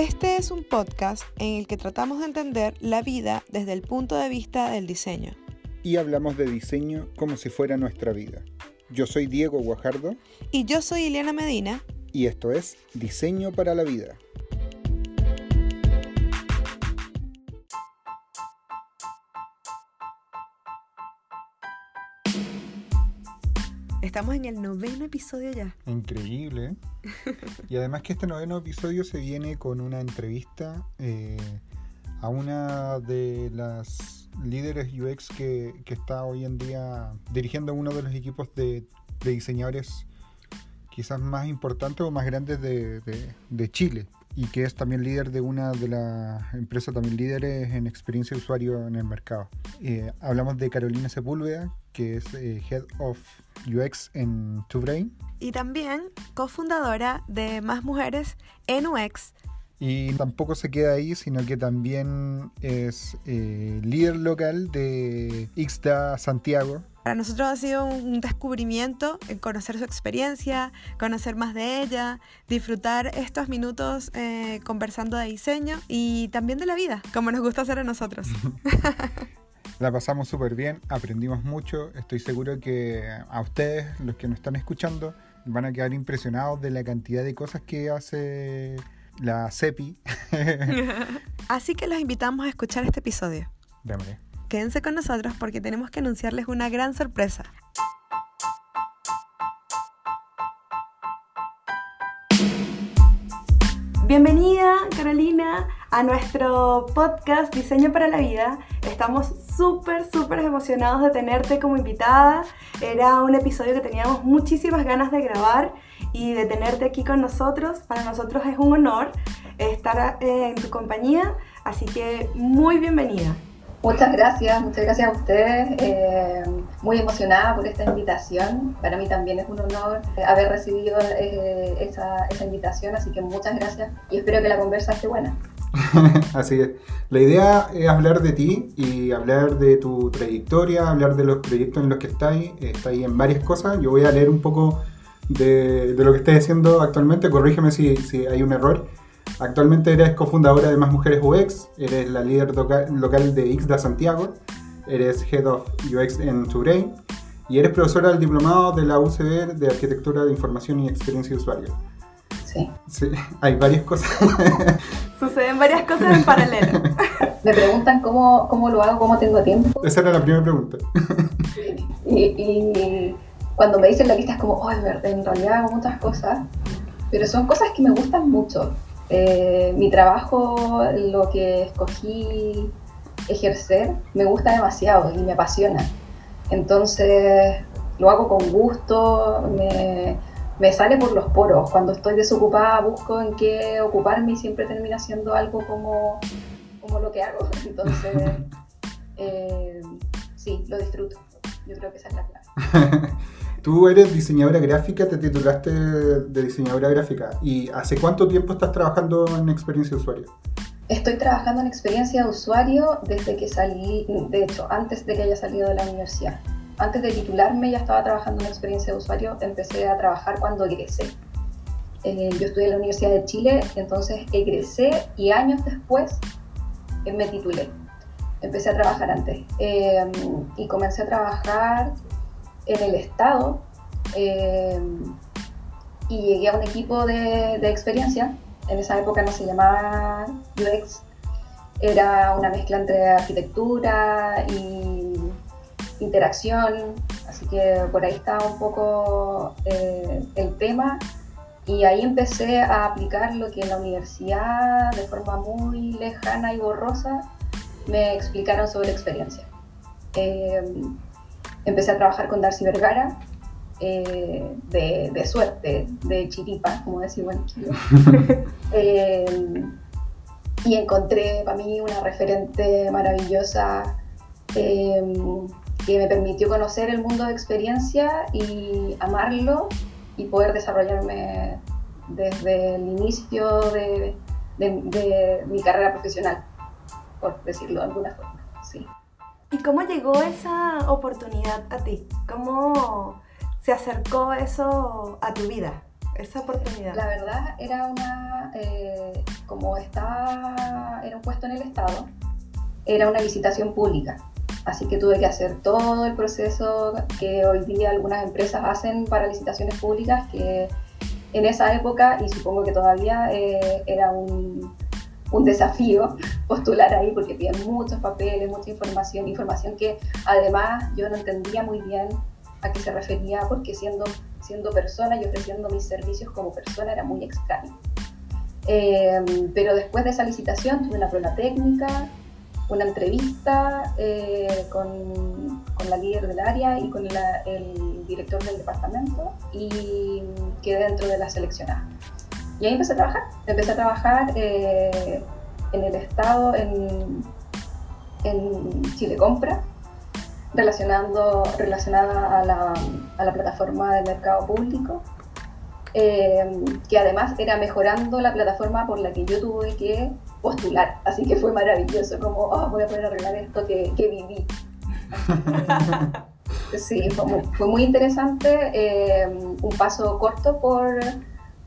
Este es un podcast en el que tratamos de entender la vida desde el punto de vista del diseño. Y hablamos de diseño como si fuera nuestra vida. Yo soy Diego Guajardo. Y yo soy Ileana Medina. Y esto es Diseño para la Vida. Estamos en el noveno episodio ya. Increíble. y además que este noveno episodio se viene con una entrevista eh, a una de las líderes UX que, está hoy en día dirigiendo uno de los equipos de, diseñadores quizás más importantes o más grandes de Chile y que es también líder de una de las empresas también líderes en experiencia de usuario en el mercado. Eh, hablamos de Carolina Sepúlveda, que es eh, Head of UX en TwoBrain. Y también cofundadora de Más Mujeres en UX. Y tampoco se queda ahí, sino que también es eh, líder local de Ixta Santiago, para nosotros ha sido un descubrimiento conocer su experiencia, conocer más de ella, disfrutar estos minutos eh, conversando de diseño y también de la vida, como nos gusta hacer a nosotros. La pasamos súper bien, aprendimos mucho, estoy seguro que a ustedes, los que nos están escuchando, van a quedar impresionados de la cantidad de cosas que hace la CEPI. Así que los invitamos a escuchar este episodio. Démosle. Quédense con nosotros porque tenemos que anunciarles una gran sorpresa. Bienvenida, Carolina, a nuestro podcast Diseño para la Vida. Estamos súper, súper emocionados de tenerte como invitada. Era un episodio que teníamos muchísimas ganas de grabar y de tenerte aquí con nosotros. Para nosotros es un honor estar eh, en tu compañía, así que muy bienvenida. Muchas gracias, muchas gracias a ustedes. Eh, muy emocionada por esta invitación. Para mí también es un honor eh, haber recibido eh, esa, invitación, así que muchas gracias y espero que la conversa esté buena. así es. La idea es hablar de ti y hablar de tu trayectoria, hablar de los proyectos en los que estás. Estás en varias cosas. Yo voy a leer un poco de, lo que estás haciendo actualmente. Corrígeme si hay un error. Actualmente eres cofundadora de Más Mujeres UX, eres la líder local de XDA Santiago, eres Head of UX en TuBrain y eres profesora del diplomado de la UCB de Arquitectura de Información y Experiencia de Usuario. Sí. Sí, hay varias cosas. Suceden varias cosas en paralelo. Me preguntan cómo, cómo lo hago, cómo tengo tiempo. Esa era la primera pregunta. Y, y cuando me dicen la lista es como, oh, en realidad hago muchas cosas, pero son cosas que me gustan mucho. Eh, mi trabajo, lo que escogí ejercer, me gusta demasiado y me apasiona. Entonces lo hago con gusto, me, me, sale por los poros. Cuando estoy desocupada busco en qué ocuparme y siempre termina siendo algo como, como lo que hago. Entonces, eh, sí, lo disfruto. Yo creo que esa es la clave. Tú eres diseñadora gráfica, te titulaste de diseñadora gráfica. ¿Y hace cuánto tiempo estás trabajando en experiencia de usuario? Estoy trabajando en experiencia de usuario desde que salí, de hecho, antes de que haya salido de la universidad. Antes de titularme ya estaba trabajando en experiencia de usuario, empecé a trabajar cuando egresé. Eh, yo estudié en la Universidad de Chile, entonces egresé y años después eh, me titulé. Empecé a trabajar antes eh, y comencé a trabajar en el Estado eh, y llegué a un equipo de, experiencia. En esa época no se llamaba UX, era una mezcla entre arquitectura y interacción, así que por ahí estaba un poco eh, el tema y ahí empecé a aplicar lo que en la universidad de forma muy lejana y borrosa me explicaron sobre experiencia. Eh, empecé a trabajar con Darcy Vergara, eh, de, suerte, de chiripa, como decimos. Eh, y encontré para mí una referente maravillosa eh, que me permitió conocer el mundo de experiencia y amarlo y poder desarrollarme desde el inicio de, de mi carrera profesional, por decirlo de alguna forma. Sí. ¿Y cómo llegó esa oportunidad a ti? ¿Cómo se acercó eso a tu vida? esa oportunidad? La verdad era una, eh, como está, era un puesto en el Estado, era una licitación pública. Así que tuve que hacer todo el proceso que hoy día algunas empresas hacen para licitaciones públicas, que en esa época, y supongo que todavía eh, era un, un desafío postular ahí porque piden muchos papeles, mucha información, información que además yo no entendía muy bien a qué se refería porque siendo, siendo persona y ofreciendo mis servicios como persona era muy extraño. Eh, pero después de esa licitación tuve una prueba técnica, una entrevista eh, con, con, la líder del área y con la, el director del departamento y quedé dentro de la seleccionada. Y ahí empecé a trabajar. Empecé a trabajar eh, en el Estado, en, en Chile Compra, relacionando, relacionada a la, a la plataforma de mercado público, eh, que además era mejorando la plataforma por la que yo tuve que postular. Así que fue maravilloso, como oh, voy a poder arreglar esto que, que viví. sí, fue muy, fue muy interesante, eh, un paso corto por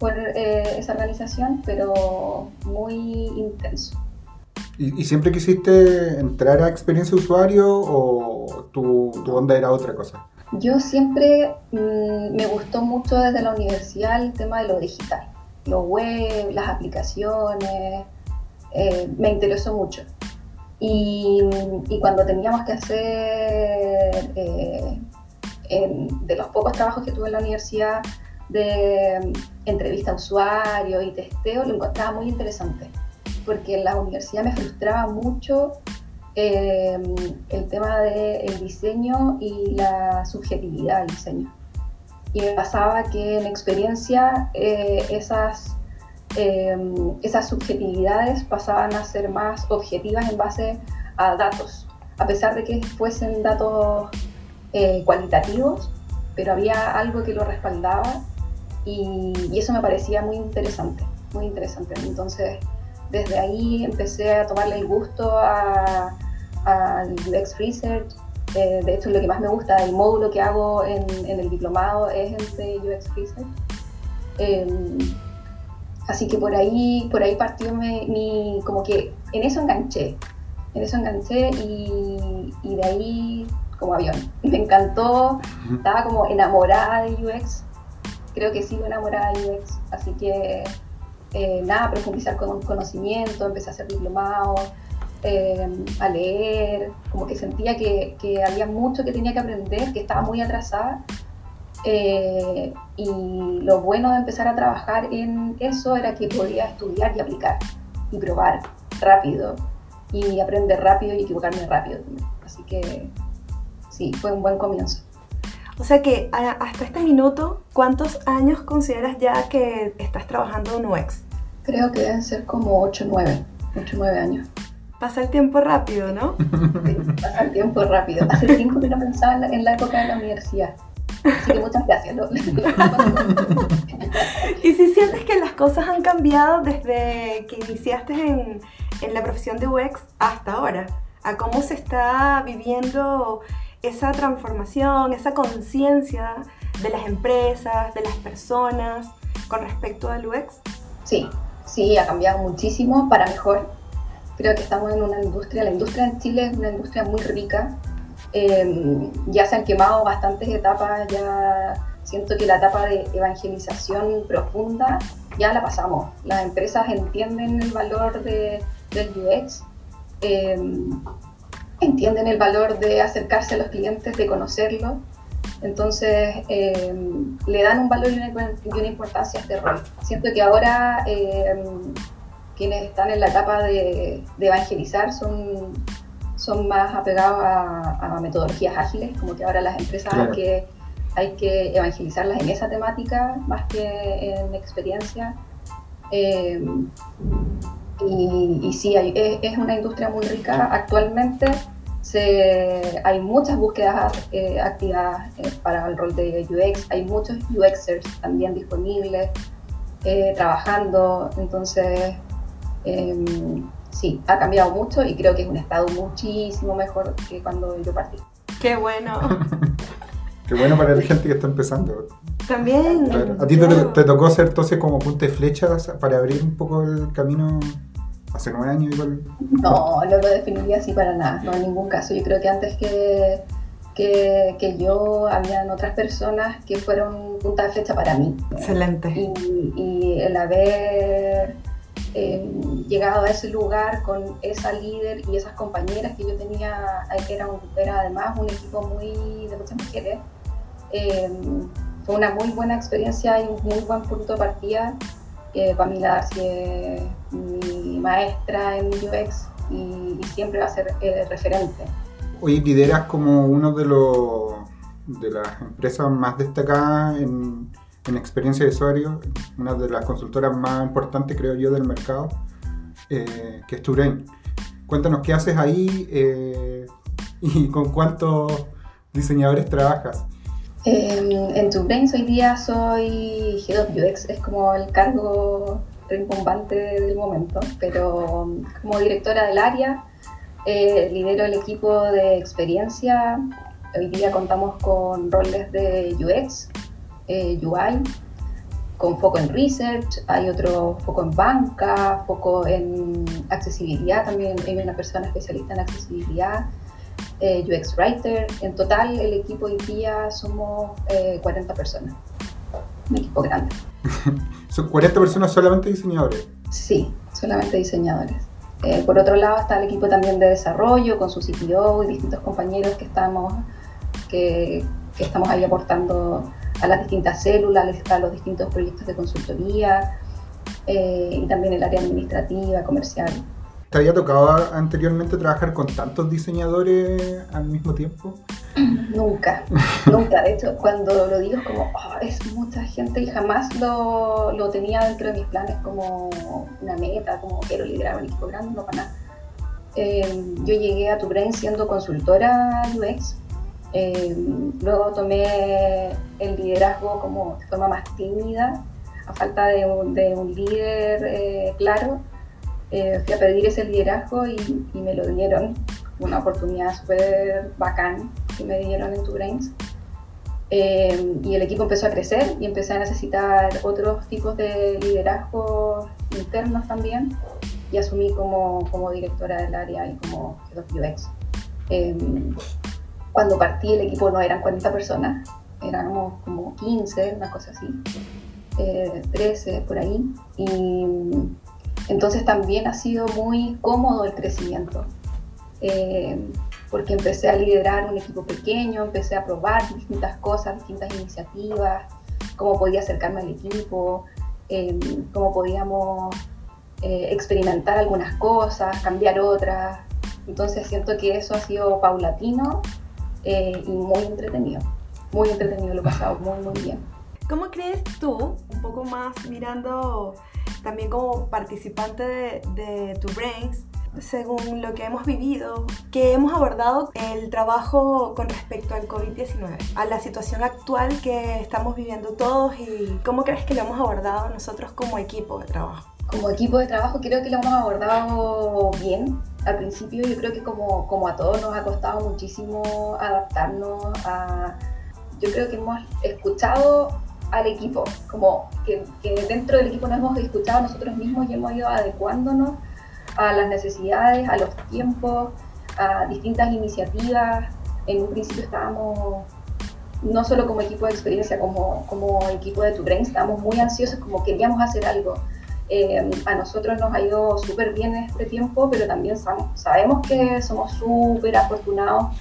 por eh, esa organización, pero muy intenso. ¿Y, ¿Y, siempre quisiste entrar a experiencia de usuario o tu, tu onda era otra cosa? Yo siempre mmm, me gustó mucho desde la universidad el tema de lo digital, lo web, las aplicaciones, eh, me interesó mucho. Y, y, cuando teníamos que hacer, eh, en, de los pocos trabajos que tuve en la universidad, de entrevista a usuario y testeo, lo encontraba muy interesante, porque en la universidad me frustraba mucho eh, el tema del diseño y la subjetividad del diseño. Y me pasaba que en experiencia eh, esas, eh, esas subjetividades pasaban a ser más objetivas en base a datos, a pesar de que fuesen datos eh, cualitativos, pero había algo que lo respaldaba y, y, eso me parecía muy interesante, muy interesante. Entonces, desde ahí empecé a tomarle el gusto al UX Research. Eh, de hecho, lo que más me gusta, el módulo que hago en, en el diplomado es el de UX Research. Eh, así que por ahí, por ahí partió mi, mi, como que en eso enganché, en eso enganché y, y de ahí como avión. Me encantó, estaba como enamorada de UX creo que sigo enamorada de UX, así que eh, nada, profundizar con conocimiento, empecé a hacer diplomado, eh, a leer, como que sentía que, que, había mucho que tenía que aprender, que estaba muy atrasada. Eh, y lo bueno de empezar a trabajar en eso era que podía estudiar y aplicar y probar rápido y aprender rápido y equivocarme rápido. Así que sí, fue un buen comienzo. O sea que hasta este minuto, ¿cuántos años consideras ya que estás trabajando en UX? Creo que deben ser como 8 o 9, 8 9 años. Pasa el tiempo rápido, ¿no? Sí, pasa el tiempo rápido. Hace tiempo que no pensaba en la, en la época de la universidad. Así que muchas gracias. y si sientes que las cosas han cambiado desde que iniciaste en, en la profesión de UX hasta ahora, a cómo se está viviendo esa transformación, esa conciencia de las empresas, de las personas con respecto al UX? Sí, sí, ha cambiado muchísimo para mejor. Creo que estamos en una industria, la industria en Chile es una industria muy rica. Eh, ya se han quemado bastantes etapas, ya siento que la etapa de evangelización profunda ya la pasamos. Las empresas entienden el valor de, del UX. Eh, entienden el valor de acercarse a los clientes, de conocerlos. Entonces, eh, le dan un valor y una, y una, importancia a este rol. Siento que ahora eh, quienes están en la etapa de, de evangelizar son, son más apegados a, a, metodologías ágiles, como que ahora las empresas claro. hay, que, hay que evangelizarlas en esa temática más que en experiencia. Eh, y, y, sí, es, es, una industria muy rica. Actualmente se, hay muchas búsquedas eh, activas eh, para el rol de UX, hay muchos UXers también disponibles, eh, trabajando, entonces em, sí, ha cambiado mucho y creo que es un estado muchísimo mejor que cuando yo partí. Qué bueno. Qué bueno para la gente que está empezando. También. ¿A ti te, tocó ser entonces como punta de flechas para abrir un poco el camino hace nueve años igual? No, no lo definiría así para nada, no en ningún caso. Yo creo que antes que, que, que yo, habían otras personas que fueron punta de flecha para mí. Excelente. Y, y el haber eh, llegado a ese lugar con esa líder y esas compañeras que yo tenía, era, era además un equipo muy de muchas mujeres, eh, fue una muy buena experiencia y un muy buen punto de partida. Eh, Pamela es mi maestra en UX y, siempre va a ser eh, referente. Hoy lideras como uno de los de las empresas más destacadas en, en experiencia de usuario, una de las consultoras más importantes, creo yo, del mercado, eh, que es Turain. Cuéntanos qué haces ahí eh, y con cuántos diseñadores trabajas. Em, en Turain hoy día soy Head of UX, es como el cargo rimbombante del momento, pero como directora del área, eh, lidero el equipo de experiencia. Hoy día contamos con roles de UX, eh, UI, con foco en research, hay otro foco en banca, foco en accesibilidad, también hay una persona especialista en accesibilidad, eh, UX Writer. En total, el equipo hoy día somos 40 eh, personas, un equipo grande. ¿Son 40 personas solamente diseñadores? Sí, solamente diseñadores. por otro lado está el equipo también de desarrollo con su CTO y distintos compañeros que estamos, que, que estamos ahí aportando a las distintas células, a los distintos proyectos de consultoría eh, y también el área administrativa, comercial. ¿Te había tocado anteriormente trabajar con tantos diseñadores al mismo tiempo? Nunca, nunca. De hecho, cuando lo digo es como, oh, es mucha gente y jamás lo, lo, tenía dentro de mis planes como una meta, como quiero liderar un equipo grande, no para nada. Eh, yo llegué a tu brain siendo consultora UX eh, luego tomé el liderazgo como de forma más tímida, a falta de un, líder eh, claro. Eh, fui a pedir ese liderazgo y, me lo dieron. Una oportunidad súper bacán que me dieron en TuBrains. y el equipo empezó a crecer y empecé a necesitar otros tipos de liderazgo internos también y asumí como, como directora del área y como Head of UX. Cuando partí el equipo no eran 40 personas, éramos como 15, una cosa así, 13 eh, por ahí. Y entonces también ha sido muy cómodo el crecimiento, eh, porque empecé a liderar un equipo pequeño, empecé a probar distintas cosas, distintas iniciativas, cómo podía acercarme al equipo, eh, cómo podíamos experimentar algunas cosas, cambiar otras. Entonces siento que eso ha sido paulatino eh, y muy entretenido. Muy entretenido, lo he pasado muy, muy bien. ¿Cómo crees tú, un poco más mirando también como participante de, de Tu Brains, según lo que hemos vivido, que hemos abordado el trabajo con respecto al COVID-19, a la situación actual que estamos viviendo todos y cómo crees que lo hemos abordado nosotros como equipo de trabajo? Como equipo de trabajo creo que lo hemos abordado bien, al principio yo creo que como, como a todos nos ha costado muchísimo adaptarnos a... Yo creo que hemos escuchado al equipo, como que, que, dentro del equipo nos hemos escuchado nosotros mismos y hemos ido adecuándonos a las necesidades, a los tiempos, a distintas iniciativas. En un principio estábamos, no solo como equipo de experiencia, como, como equipo de Tu Brain, estábamos muy ansiosos, como queríamos hacer algo eh, a nosotros nos ha ido súper bien este tiempo, pero también sabemos que somos súper afortunados,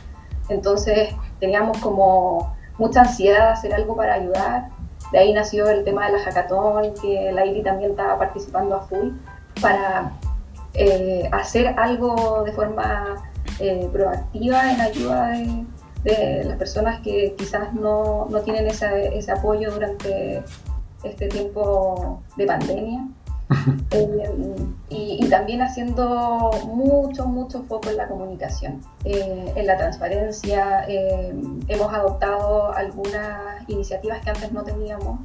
entonces teníamos como mucha ansiedad de hacer algo para ayudar. De ahí nació el tema de la hackathon, que la IRI también estaba participando a full, para eh, hacer algo de forma eh, proactiva en ayuda de, de, las personas que quizás no, no tienen ese, ese apoyo durante este tiempo de pandemia. Eh, y, también haciendo mucho, mucho foco en la comunicación, eh, en la transparencia. Eh, hemos adoptado algunas iniciativas que antes no teníamos.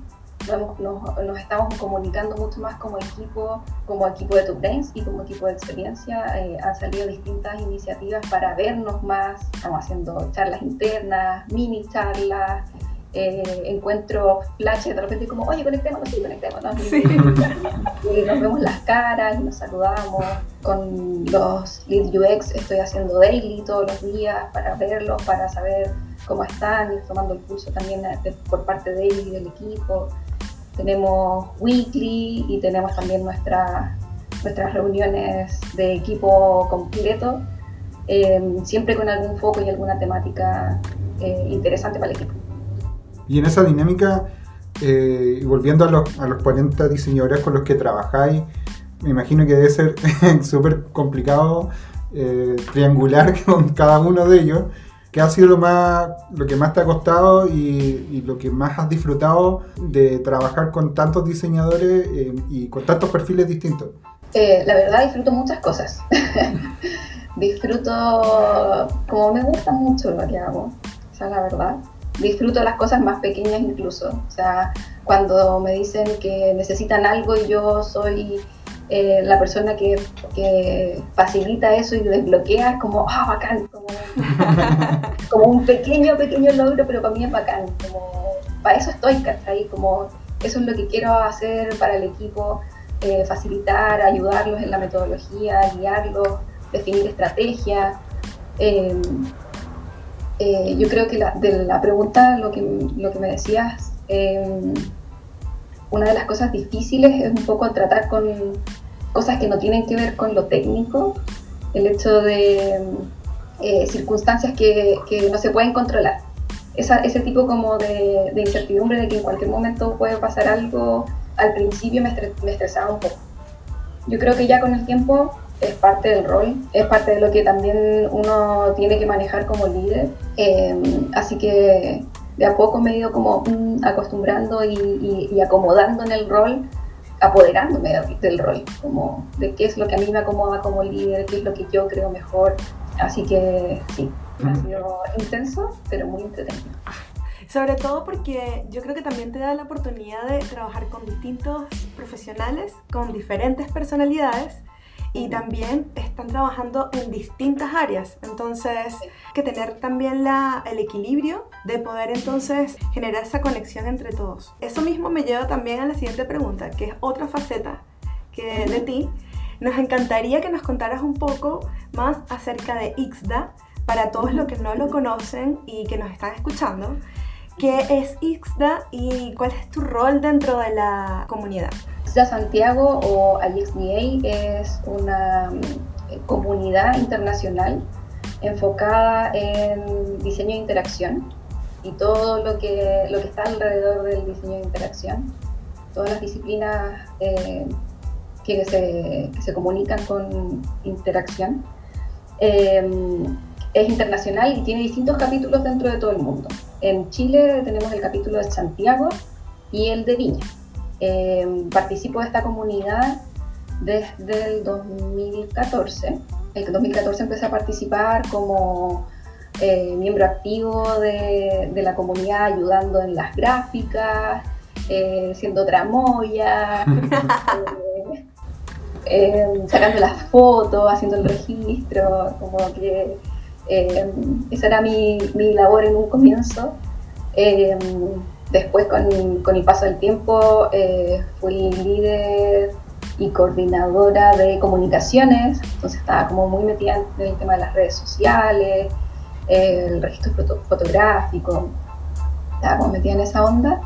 Nos, nos, estamos comunicando mucho más como equipo, como equipo de Top Brains y como equipo de experiencia. han salido distintas iniciativas para vernos más. Estamos haciendo charlas internas, mini charlas, eh, encuentro flashes de repente como, oye, conectémonos, sí, conectémonos. Y, nos vemos las caras y nos saludamos. Con los Lead UX estoy haciendo daily todos los días para verlos, para saber cómo están, y tomando el curso también por parte de ellos y del equipo. Tenemos weekly y tenemos también nuestra, nuestras reuniones de equipo completo, eh, siempre con algún foco y alguna temática eh, interesante para el equipo. Y en esa dinámica, eh, volviendo a los, a los 40 diseñadores con los que trabajáis, me imagino que debe ser súper complicado eh, triangular con cada uno de ellos. ¿Qué ha sido lo, más, lo que más te ha costado y, lo que más has disfrutado de trabajar con tantos diseñadores eh, y con tantos perfiles distintos? la verdad disfruto muchas cosas. disfruto, como me gusta mucho lo que hago, o sea, la verdad disfruto las cosas más pequeñas incluso. O sea, cuando me dicen que necesitan algo y yo soy eh, la persona que, que, facilita eso y desbloquea, es como, ah, bacán, como, como, un pequeño, pequeño logro, pero para mí es bacán. Como, para eso estoy, ¿cachai? Como, eso es lo que quiero hacer para el equipo, eh, facilitar, ayudarlos en la metodología, guiarlos, definir estrategia. Eh, eh, yo creo que de la pregunta, lo que, lo que me decías, em, una de las cosas difíciles es un poco tratar con cosas que no tienen que ver con lo técnico, el hecho de eh, circunstancias que, que, no se pueden controlar. Esa, ese tipo como de, de, incertidumbre de que en cualquier momento puede pasar algo, al principio me, me estresaba un poco. Yo creo que ya con el tiempo es parte del rol, es parte de lo que también uno tiene que manejar como líder. Em, así que de a poco me he ido como mm, acostumbrando y, acomodando en el rol, apoderándome del rol, como de qué es lo que a mí me acomoda como líder, qué es lo que yo creo mejor. Así que sí, ha sido intenso, pero muy entretenido. Sobre todo porque yo creo que también te da la oportunidad de trabajar con distintos profesionales, con diferentes personalidades y también están trabajando en distintas áreas. Entonces, que tener también la, el equilibrio de poder entonces generar esa conexión entre todos. Eso mismo me lleva también a la siguiente pregunta, que es otra faceta que de ti. Nos encantaría que nos contaras un poco más acerca de IXDA para todos los que no lo conocen y que nos están escuchando. ¿Qué es IXDA y cuál es tu rol dentro de la comunidad? IXDA Santiago o IXDA es una mm, comunidad internacional enfocada en diseño de interacción y todo lo que, lo que está alrededor del diseño de interacción, todas las disciplinas eh, que, se, se, comunican con interacción. Eh, es internacional y tiene distintos capítulos dentro de todo el mundo. En Chile tenemos el capítulo de Santiago y el de Viña. Em, participo de esta comunidad desde el 2014. En 2014 empecé a participar como eh, miembro activo de, la comunidad, ayudando en las gráficas, eh, siendo tramoya, eh, em, sacando las fotos, haciendo el registro, como que esa era mi, mi, labor en un comienzo. Em, Después, con, con el paso del tiempo, eh, fui líder y coordinadora de comunicaciones, entonces estaba como muy metida en el tema de las redes sociales, el registro fotográfico, estaba como metida en esa onda.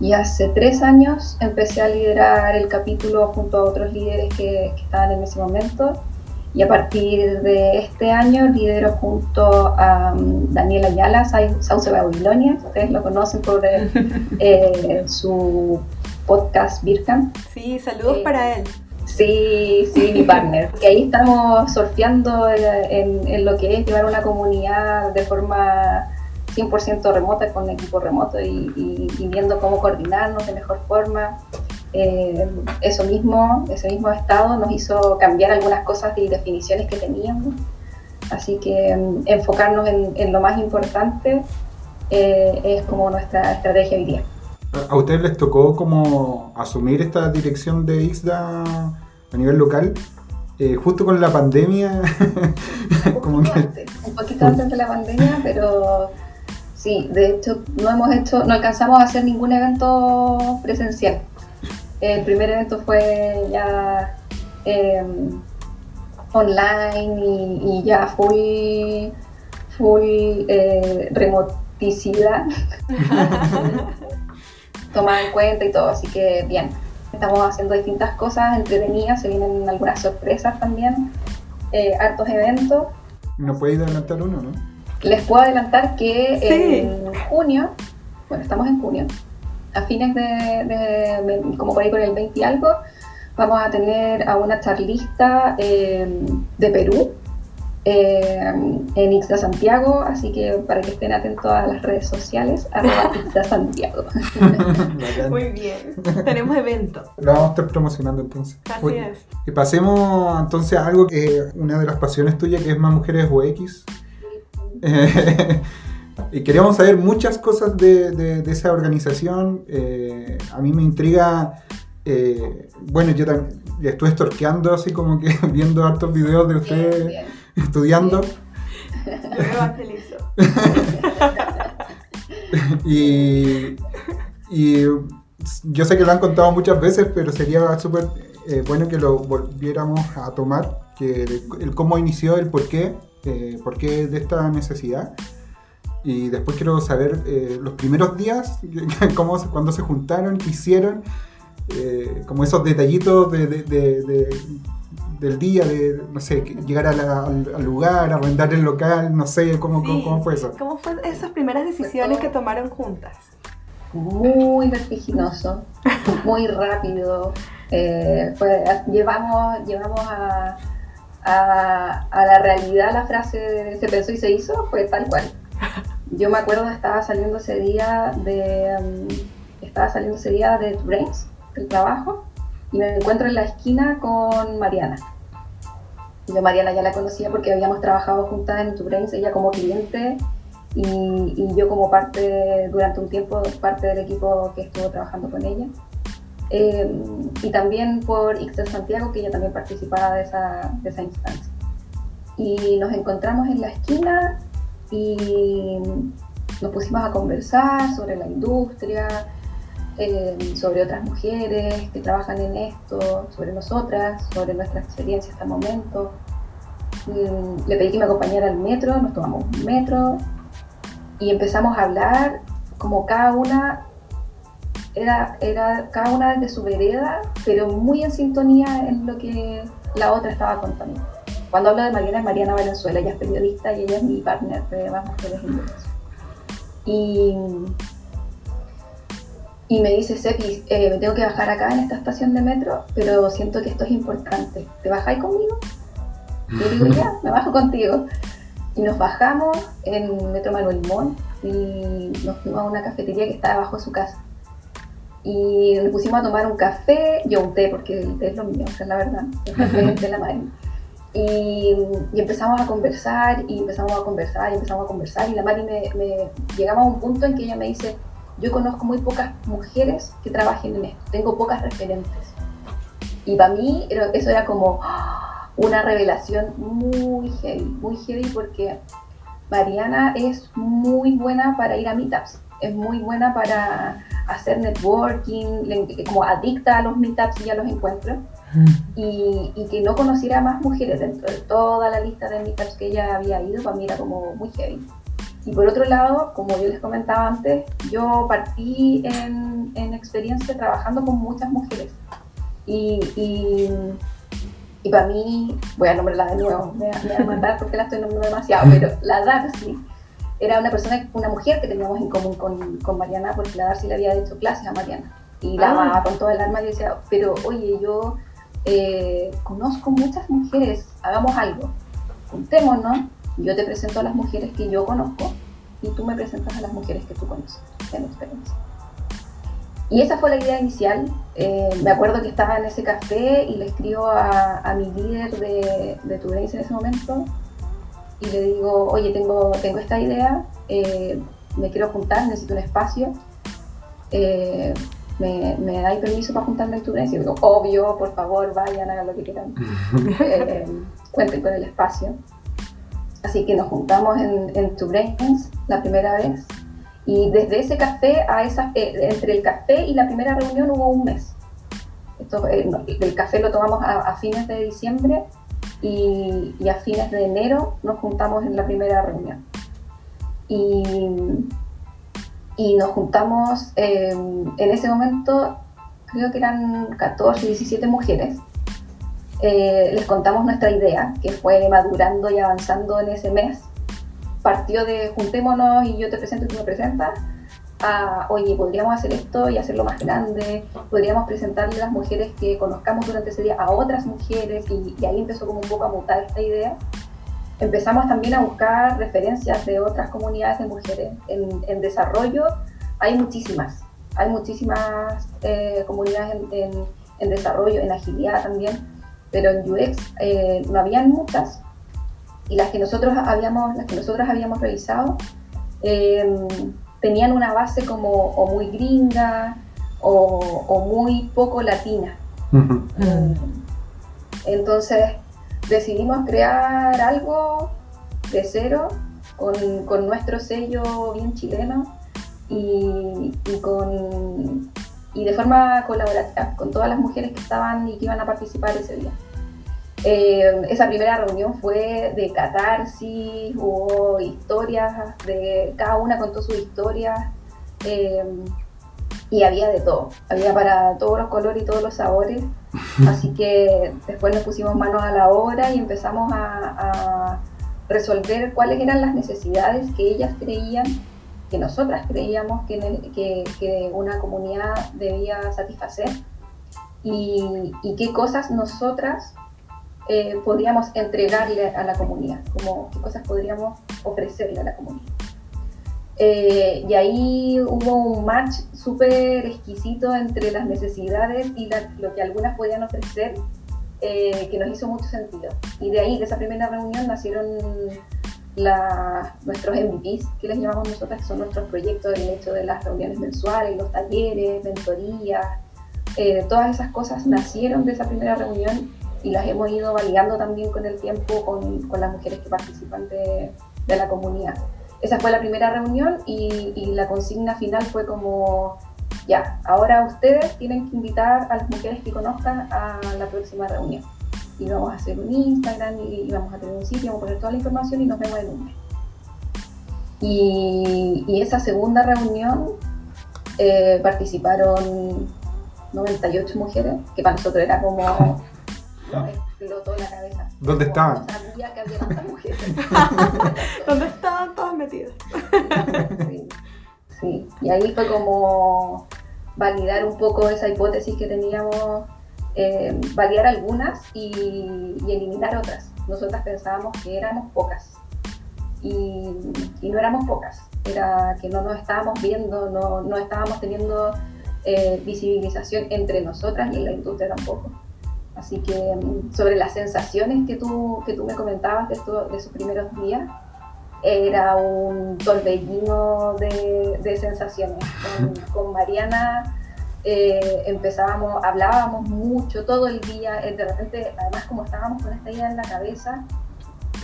Y hace tres años empecé a liderar el capítulo junto a otros líderes que, que estaban en ese momento y a partir de este año lidero junto a um, Daniel Ayala, Sauce Babilonia, ustedes lo conocen por eh, eh, su podcast Birkan. Sí, saludos eh, para él. Sí, sí, mi partner. Y ahí estamos surfeando en, lo que es llevar una comunidad de forma 100% remota con equipo remoto y viendo cómo coordinarnos de mejor forma. Eh, eso mismo, ese mismo estado nos hizo cambiar algunas cosas y definiciones que teníamos. Así que mm, enfocarnos en, lo más importante eh, es como nuestra estrategia hoy día. ¿A ustedes les tocó como asumir esta dirección de ISDA a nivel local? Eh, justo con la pandemia. Un poquito, antes, un poquito antes de la pandemia, pero Sí, de hecho no hemos hecho, no alcanzamos a hacer ningún evento presencial. El primer evento fue ya em, online y, ya full, full eh, remoticidad tomada en cuenta y todo, así que bien. Estamos haciendo distintas cosas entretenidas, se vienen algunas sorpresas también, eh, hartos eventos. ¿Nos podéis adelantar uno, no? Les puedo adelantar que en junio, bueno, estamos en junio, a fines de, como por ahí por el 20 y algo, vamos a tener a una charlista eh, de Perú eh, en Ixta Santiago, así que para que estén atentos a las redes sociales, arroba Ixta Santiago. Muy bien, tenemos evento. Lo vamos a estar promocionando entonces. Así es. Y pasemos entonces a algo que una de las pasiones tuyas, que es Más Mujeres UX. y queríamos saber muchas cosas de, esa organización. Eh, a mí me intriga, eh, bueno, yo también estuve estorqueando así como que viendo hartos videos de ustedes estudiando. y, y yo sé que lo han contado muchas veces, pero sería súper eh, bueno que lo volviéramos a tomar, que el, cómo inició, el por qué, eh, por qué de esta necesidad. Y después quiero saber eh, los primeros días, cómo, cuando se juntaron, qué hicieron, como esos detallitos de, del día, de, no sé, llegar al, lugar, arrendar el local, no sé, ¿cómo, cómo, fue eso? ¿Cómo fue esas primeras decisiones que tomaron juntas? Muy vertiginoso, muy rápido. Eh, llevamos llevamos a, a, la realidad la frase se pensó y se hizo, fue tal cual. Yo me acuerdo, estaba saliendo ese día de, um, estaba saliendo ese día de Brains, del trabajo, y me encuentro en la esquina con Mariana. Yo Mariana ya la conocía porque habíamos trabajado juntas en Tubrains, ella como cliente y, yo como parte, durante un tiempo, parte del equipo que estuvo trabajando con ella. Eh, y también por Ixel Santiago, que ella también participaba de esa, de esa instancia. Y nos encontramos en la esquina y nos pusimos a conversar sobre la industria, eh, sobre otras mujeres que trabajan en esto, sobre nosotras, sobre nuestra experiencia hasta el momento. Le pedí que me acompañara al metro, nos tomamos un metro y empezamos a hablar como cada una era, era cada una desde su vereda, pero muy en sintonía en lo que la otra estaba contando. Cuando hablo de Mariana, es Mariana Valenzuela, ella es periodista y ella es mi partner de Más Mujeres Inglesas. Y y me dice, Sepi, eh, me tengo que bajar acá en esta estación de metro, pero siento que esto es importante. ¿Te bajáis conmigo? Y yo digo, ya, me bajo contigo. Y nos bajamos en Metro Manuel Limón y nos fuimos a una cafetería que está debajo de su casa. Y nos pusimos a tomar un café, yo un té, porque el té es lo mío, o sea, la verdad, es de la madre. Y, y, empezamos a conversar, y empezamos a conversar, y empezamos a conversar, y la Mari me, me, llegamos a un punto en que ella me dice, yo conozco muy pocas mujeres que trabajen en esto, tengo pocas referentes. Y para mí eso era como ¡ah! una revelación muy heavy, muy heavy porque Mariana es muy buena para ir a meetups, es muy buena para hacer networking, como adicta a los meetups y a los encuentros. Y, y, que no conociera más mujeres dentro de toda la lista de meetups que ella había ido, para mí era como muy heavy. Y por otro lado, como yo les comentaba antes, yo partí en, en experiencia trabajando con muchas mujeres. Y, y, y, para mí, voy a nombrarla de nuevo, me, voy a matar porque la estoy nombrando demasiado, pero la Darcy era una persona, una mujer que teníamos en común con, con Mariana, porque la Darcy le había hecho clases a Mariana. Y la ah. amaba con todo el alma y decía, pero oye, yo eh, conozco muchas mujeres, hagamos algo, juntémonos yo te presento a las mujeres que yo conozco y tú me presentas a las mujeres que tú conoces en experiencia. Y esa fue la idea inicial. Eh, me acuerdo que estaba en ese café y le escribo a, mi líder de, de en ese momento y le digo, oye, tengo, tengo esta idea, eh, me quiero juntar, necesito un espacio. Eh, ¿me, ¿me, dais permiso para juntarme en Tudrense? Y digo, obvio, por favor, vayan, hagan lo que quieran. cuenten con el espacio. Así que nos juntamos en, en Two Brains la primera vez Y desde ese café a esa, eh, entre el café y la primera reunión hubo un mes. Esto, eh, el café lo tomamos a, fines de diciembre y, a fines de enero nos juntamos en la primera reunión. Y, y nos juntamos, eh, en ese momento creo que eran 14, 17 mujeres. les contamos nuestra idea, que fue madurando y avanzando en ese mes partió de juntémonos y yo te presento y tú me presentas, a, oye, podríamos hacer esto y hacerlo más grande, podríamos presentarle a las mujeres que conozcamos durante ese día a otras mujeres y, ahí empezó como un poco a mutar esta idea. Empezamos también a buscar referencias de otras comunidades de mujeres en, desarrollo. Hay muchísimas, hay muchísimas eh, comunidades en, en, desarrollo, en agilidad también, pero en UX eh, no habían muchas y las que nosotros habíamos, las que nosotros habíamos revisado eh, tenían una base como o muy gringa o, muy poco latina. Eh, entonces decidimos crear algo de cero con, con nuestro sello bien chileno y, y, con, y de forma colaborativa con todas las mujeres que estaban y que iban a participar ese día. Eh, esa primera reunión fue de catarsis, hubo historias, de cada una contó su historia eh, y había de todo, había para todos los colores y todos los sabores, así que después nos pusimos manos a la obra y empezamos a, resolver cuáles eran las necesidades que ellas creían, que nosotras creíamos que, que, una comunidad debía satisfacer y, y qué cosas nosotras eh, podríamos entregarle a la comunidad, como qué cosas podríamos ofrecerle a la comunidad. Eh, y ahí hubo un match súper exquisito entre las necesidades y lo que algunas podían ofrecer, eh, que nos hizo mucho sentido. Y de ahí, de esa primera reunión, nacieron nuestros MVPs, que les llamamos nosotras, que son nuestros proyectos, el hecho de las reuniones mensuales, los talleres, mentorías, todas esas cosas nacieron de esa primera reunión y las hemos ido validando también con el tiempo con, con las mujeres que participan de, de, la comunidad. Esa fue la primera reunión y, la consigna final fue como, ya, ahora ustedes tienen que invitar a las mujeres que conozcan a la próxima reunión. Y vamos a hacer un Instagram y, vamos a tener un sitio, vamos a poner toda la información y nos vemos en un mes. Y, y esa segunda reunión eh, participaron 98 mujeres, que para nosotros era como explotó la cabeza. ¿Dónde estaban? No sabía que había tantas mujeres. ¿Dónde estaban todas metidas? sí, sí. Y ahí fue como validar un poco esa hipótesis que teníamos, eh, validar algunas y, eliminar otras. Nosotras pensábamos que éramos pocas. Y, y, no éramos pocas, era que no nos estábamos viendo, no, no estábamos teniendo eh, visibilización entre nosotras y en la industria tampoco. Así que mm, sobre las sensaciones que tú, que tú me comentabas de, esto, de esos primeros días, era un torbellino de, de sensaciones. Con, Mariana eh, empezábamos, hablábamos mucho todo el día, eh, de repente, además como estábamos con esta idea en la cabeza,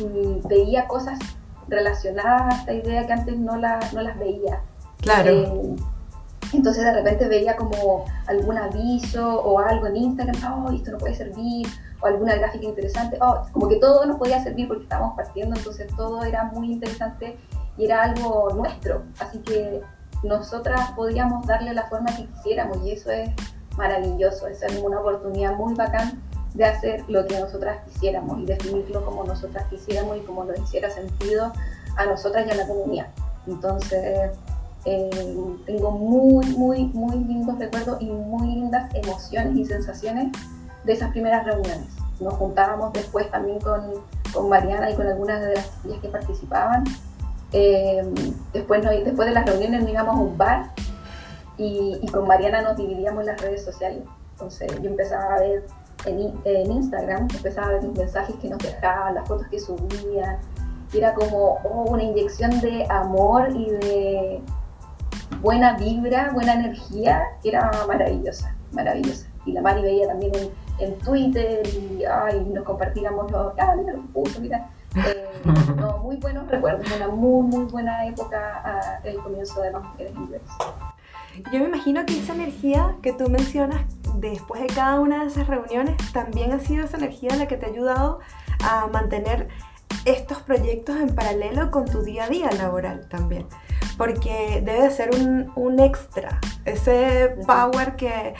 mm, veía cosas relacionadas a esta idea que antes no, la, no las veía. Claro. Eh, entonces de repente veía como algún aviso o algo en Instagram, oh, esto no puede servir, o alguna gráfica interesante, oh, como que todo nos podía servir porque estábamos partiendo, entonces todo era muy interesante y era algo nuestro, así que nosotras podíamos darle la forma que quisiéramos y eso es maravilloso, es una oportunidad muy bacán de hacer lo que nosotras quisiéramos y definirlo como nosotras quisiéramos y como nos hiciera sentido a nosotras y a la comunidad. Entonces, eh, tengo muy, muy, muy lindos recuerdos y muy lindas emociones y sensaciones de esas primeras reuniones. Nos juntábamos después también con, con Mariana y con algunas de las chicas que participaban. Eh, después, después de las reuniones nos íbamos a un bar y, y, con Mariana nos dividíamos en las redes sociales. Entonces yo empezaba a ver en, en Instagram, empezaba a ver los mensajes que nos dejaban, las fotos que subían. Era como oh, una inyección de amor y de, buena vibra, buena energía, era maravillosa, maravillosa. Y la Mari veía también en, Twitter y ay, nos compartíamos los, ah, mira lo que puso, mira. Eh, no, muy buenos recuerdos, una muy, muy buena época ah, el comienzo de las mujeres en UX. Yo me imagino que esa energía que tú mencionas después de cada una de esas reuniones también ha sido esa energía la que te ha ayudado a mantener estos proyectos en paralelo con tu día a día laboral también. Porque debe ser un, un extra, ese power que,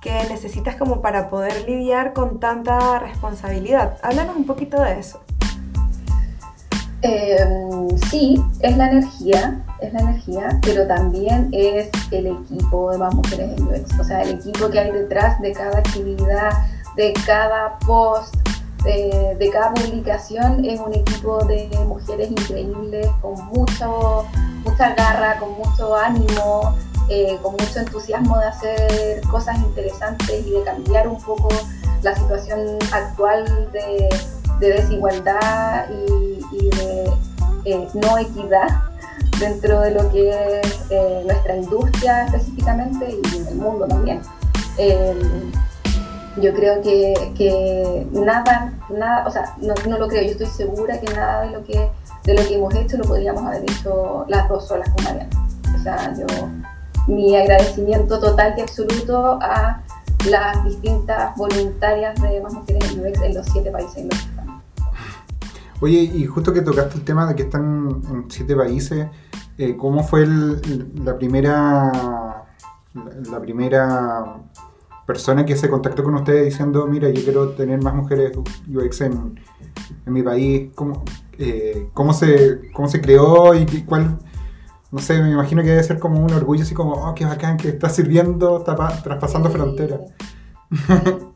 que necesitas como para poder lidiar con tanta responsabilidad. Háblanos un poquito de eso. Em, sí, es la energía, es la energía, pero también es el equipo de mujeres en UX, o sea, el equipo que hay detrás de cada actividad, de cada post, de, cada publicación, es un equipo de mujeres increíbles, con mucho, mucha garra, con mucho ánimo, eh, con mucho entusiasmo de hacer cosas interesantes y de cambiar un poco la situación actual de de desigualdad y, de eh, no equidad dentro de lo que es eh, nuestra industria específicamente y en el mundo también. Yo creo que, nada, nada, o sea, no, no, lo creo, yo estoy segura que nada de lo que, de lo que hemos hecho lo podríamos haber hecho las dos solas con Mariana. O sea, yo, mi agradecimiento total y absoluto a las distintas voluntarias de Más Mujeres en los siete países en los que Oye, y justo que tocaste el tema de que están en siete países, eh, ¿cómo fue la primera la, primera persona que se contactó con ustedes diciendo, mira, yo quiero tener más mujeres UX en, mi país? ¿Cómo, eh, cómo, se, ¿Cómo se creó y cuál, no sé, me imagino que debe ser como un orgullo así como, oh, qué bacán que está sirviendo, está traspasando fronteras.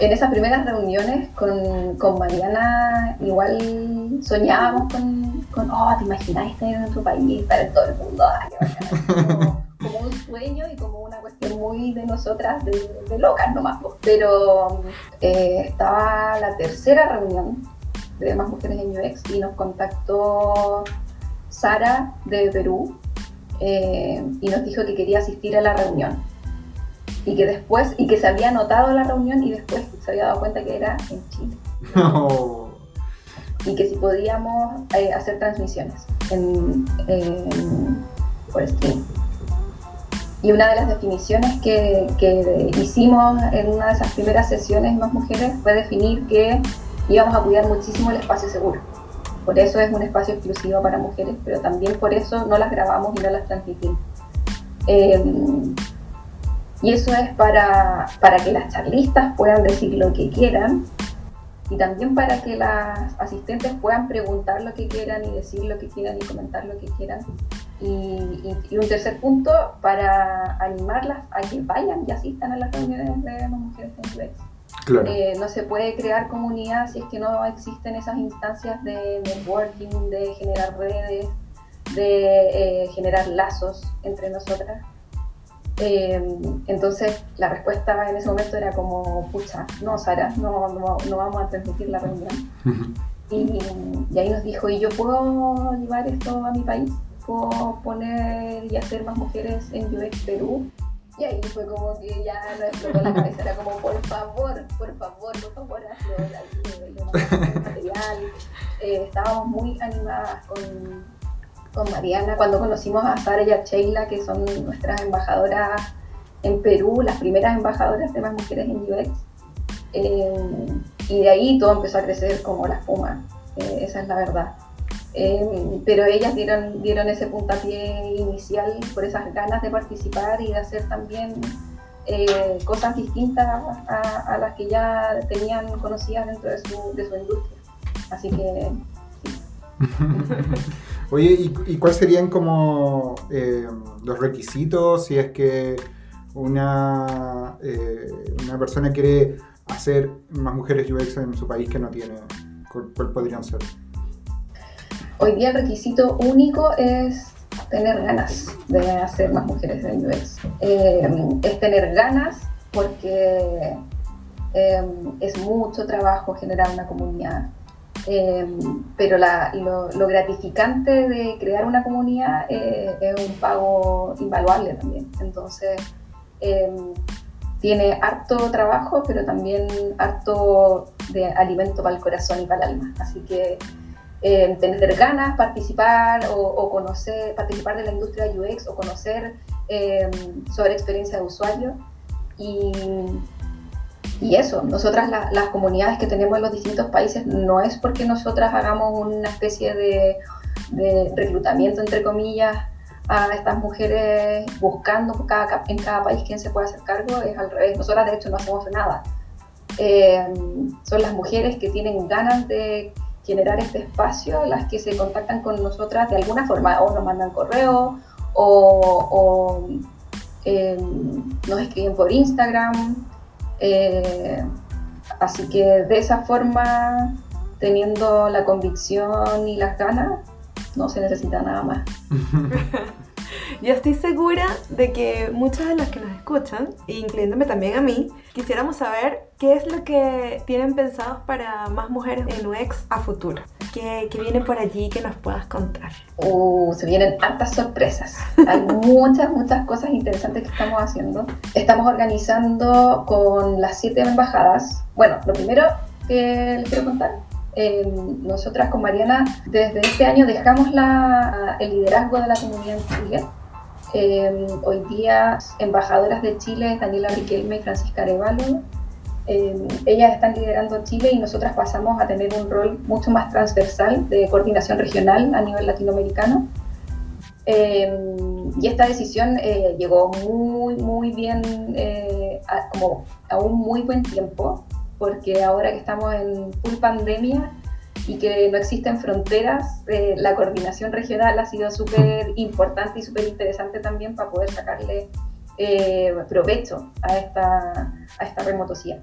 en esas primeras reuniones con, con, Mariana igual soñábamos con, con, oh, ¿te imagináis estar en otro país para todo el mundo? como, un sueño y como una cuestión muy de nosotras, de, locas nomás. Pero eh, estaba la tercera reunión de Más Mujeres en UX y nos contactó Sara de Perú eh, y nos dijo que quería asistir a la reunión y que después, y que se había anotado la reunión y después se había dado cuenta que era en Chile. Y que si podíamos eh, hacer transmisiones en, por stream. Y una de las definiciones que, que, hicimos en una de esas primeras sesiones más mujeres fue definir que íbamos a cuidar muchísimo el espacio seguro. Por eso es un espacio exclusivo para mujeres, pero también por eso no las grabamos y no las transmitimos. Eh, y eso es para, para que las charlistas puedan decir lo que quieran y también para que las asistentes puedan preguntar lo que quieran y decir lo que quieran y comentar lo que quieran. Y, y, un tercer punto, para animarlas a que vayan y asistan a las reuniones de mujeres en. Claro. Eh, no se puede crear comunidad si es que no existen esas instancias de networking, de generar redes, de eh, generar lazos entre nosotras. Em, entonces la respuesta en ese momento era como, pucha, no, Sara, no, no, vamos a transmitir la reunión. y, ahí nos dijo, ¿y yo puedo llevar esto a mi país? ¿Puedo poner y hacer más mujeres en UX Perú? Y ahí fue como que ya nos explotó la cabeza, era como, por favor, por favor, por favor, hazlo, material. Eh, estábamos muy animadas con con Mariana cuando conocimos a Sara y a Sheila, que son nuestras embajadoras en Perú, las primeras embajadoras de más mujeres en UX. Eh, y de ahí todo empezó a crecer como la espuma, eh, esa es la verdad. Eh, pero ellas dieron, dieron ese puntapié inicial por esas ganas de participar y de hacer también cosas distintas a, las que ya tenían conocidas dentro de su, de su industria. Así que Oye, ¿y, cuáles serían como eh, los requisitos si es que una, eh, una persona quiere hacer más mujeres UX en su país que no tiene? ¿Cuál podrían ser? Hoy día el requisito único es tener ganas de hacer más mujeres en UX. Eh, es tener ganas porque es mucho trabajo generar una comunidad Em, pero lo, gratificante de crear una comunidad eh, es un pago invaluable también. Entonces, tiene harto trabajo, pero también harto de alimento para el corazón y para el alma. Así que eh, tener ganas, participar o, conocer, participar de la industria UX o conocer eh, sobre experiencia de usuario. Y, y eso, nosotras las comunidades que tenemos en los distintos países no es porque nosotras hagamos una especie de, reclutamiento, entre comillas, a estas mujeres buscando en cada país quién se puede hacer cargo, es al revés. Nosotras de hecho no hacemos nada. Eh, son las mujeres que tienen ganas de generar este espacio, las que se contactan con nosotras de alguna forma, o nos mandan correo, o, eh, nos escriben por Instagram. Eh, así que de esa forma, teniendo la convicción y las ganas, no se necesita nada más. Yo estoy segura de que muchos de los que nos escuchan, incluyéndome también a mí, quisiéramos saber qué es lo que tienen pensados para más mujeres en UX a futuro. ¿Qué, qué viene por allí que nos puedas contar? Uh, se vienen hartas sorpresas. Hay muchas, muchas cosas interesantes que estamos haciendo. Estamos organizando con las siete embajadas. Bueno, lo primero que les quiero contar eh, nosotras con Mariana desde este año dejamos la, el liderazgo de la comunidad en Chile. Eh, hoy día embajadoras de Chile Daniela Riquelme y Francisca Arevalo. Eh, ellas están liderando Chile y nosotras pasamos a tener un rol mucho más transversal de coordinación regional a nivel latinoamericano. y esta decisión llegó muy, muy bien, como a un muy buen tiempo porque ahora que estamos en full pandemia y que no existen fronteras, eh, la coordinación regional ha sido súper importante y súper interesante también para poder sacarle eh, provecho a esta, a esta remotosía.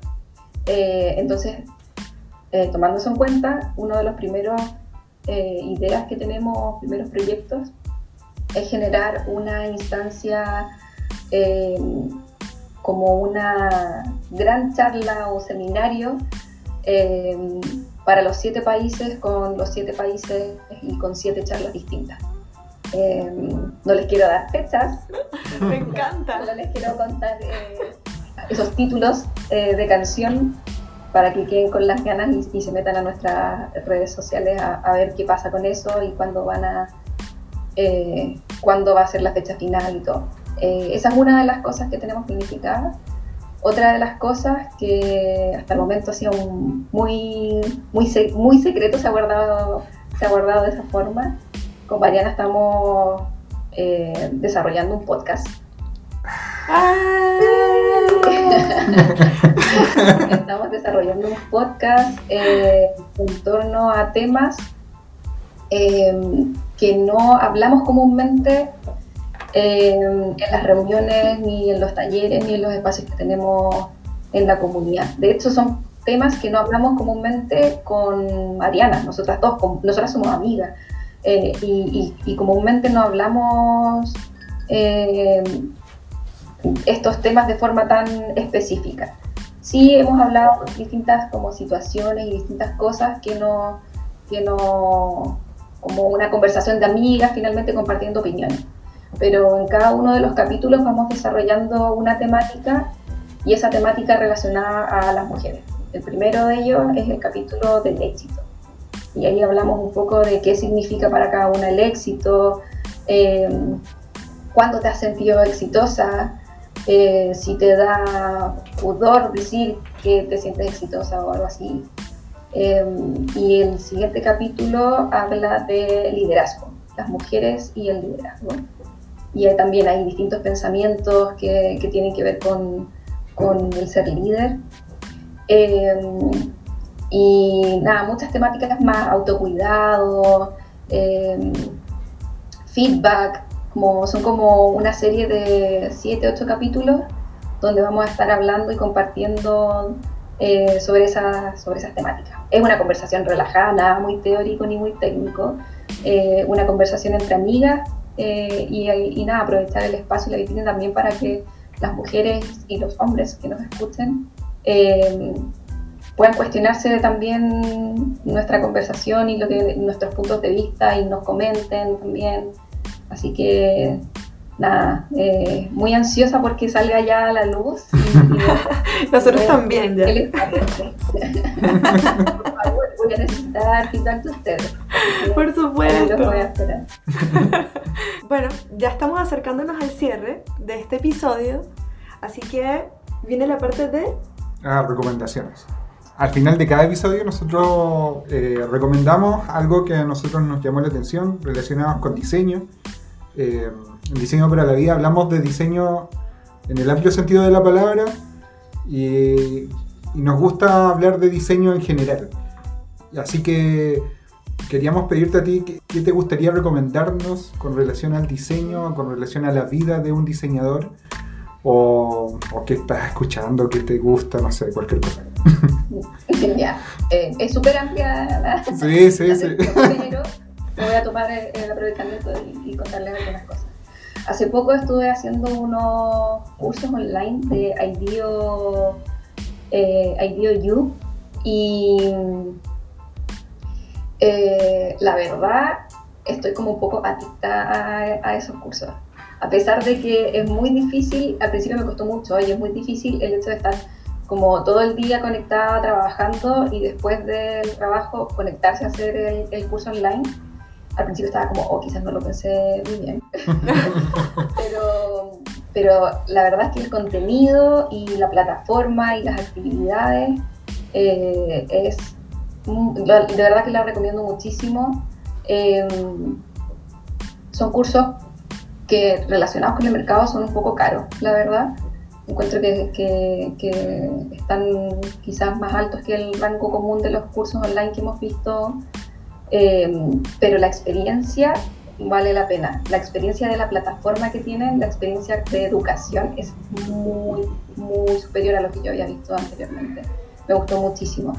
Eh, entonces, tomando eso en cuenta, uno de los primeros ideas que tenemos, primeros proyectos, es generar una instancia como una gran charla o seminario eh, para los siete países, con los siete países y con siete charlas distintas. Eh, no les quiero dar fechas. Me encanta. No les quiero contar eh, esos títulos de canción para que queden con las ganas y, se metan a nuestras redes sociales a, ver qué pasa con eso y cuándo van a cuándo va a ser la fecha final y todo. Eh, esa es una de las cosas que tenemos planificadas. Otra de las cosas que hasta el momento ha sido muy, muy, muy secreto, se ha, guardado, se ha guardado de esa forma. Con Mariana estamos eh, desarrollando un podcast. Ah. estamos desarrollando un podcast eh, en torno a temas que no hablamos comúnmente en las reuniones, ni en los talleres, ni en los espacios que tenemos en la comunidad. De hecho, son temas que no hablamos comúnmente con Mariana, nosotras dos, nosotras somos amigas, eh, y, comúnmente no hablamos eh, estos temas de forma tan específica. Sí hemos hablado de distintas como situaciones y distintas cosas que no, que no, como una conversación de amigas, finalmente compartiendo opiniones pero en cada uno de los capítulos vamos desarrollando una temática y esa temática relacionada a las mujeres. El primero de ellos es el capítulo del éxito. Y ahí hablamos un poco de qué significa para cada una el éxito, eh, cuándo te has sentido exitosa, eh, si te da pudor decir que te sientes exitosa o algo así. Eh, y el siguiente capítulo habla de liderazgo, las mujeres y el liderazgo y también hay distintos pensamientos que, que tienen que ver con, con el ser líder. Em, y nada, muchas temáticas más, autocuidado, em, feedback, como, son como una serie de 7, 8 capítulos donde vamos a estar hablando y compartiendo eh, sobre, esas, sobre esas temáticas. Es una conversación relajada, nada muy teórico ni muy técnico, eh, una conversación entre amigas eh, y, nada, aprovechar el espacio y la vitrina también para que las mujeres y los hombres que nos escuchen eh, puedan cuestionarse también nuestra conversación y lo que, nuestros puntos de vista y nos comenten también. Así que nada, eh, muy ansiosa porque salga ya la luz. Nosotros también, ya. voy a necesitar feedback de ustedes. Por supuesto. Los voy a esperar. bueno, ya estamos acercándonos al cierre de este episodio, así que viene la parte de... Ah, recomendaciones. Al final de cada episodio nosotros eh, recomendamos algo que a nosotros nos llamó la atención relacionado con diseño. Eh, en Diseño para la Vida hablamos de diseño en el amplio sentido de la palabra y, y nos gusta hablar de diseño en general. Así que queríamos pedirte a ti qué, te gustaría recomendarnos con relación al diseño, con relación a la vida de un diseñador o, o qué estás escuchando, qué te gusta, no sé, cualquier cosa. ya, eh, es súper amplia la, Sí, sí, la sí. pero me voy a tomar el, el aprovechamiento y, y contarles algunas cosas. Hace poco estuve haciendo unos cursos online de IDEO, eh, y eh, la verdad estoy como un poco adicta a, esos cursos. A pesar de que es muy difícil, al principio me costó mucho y es muy difícil el hecho de estar como todo el día conectada trabajando y después del trabajo conectarse a hacer el curso online. Al principio estaba como, oh, quizás no lo pensé muy bien. pero, pero la verdad es que el contenido y la plataforma y las actividades eh, es, de verdad que la recomiendo muchísimo. Eh, son cursos que relacionados con el mercado son un poco caros, la verdad. Encuentro que, que- que están quizás más altos que el rango común de los cursos online que hemos visto, eh, pero la experiencia vale la pena. La experiencia de la plataforma que tienen, la experiencia de educación es muy, muy superior a lo que yo había visto anteriormente. Me gustó muchísimo.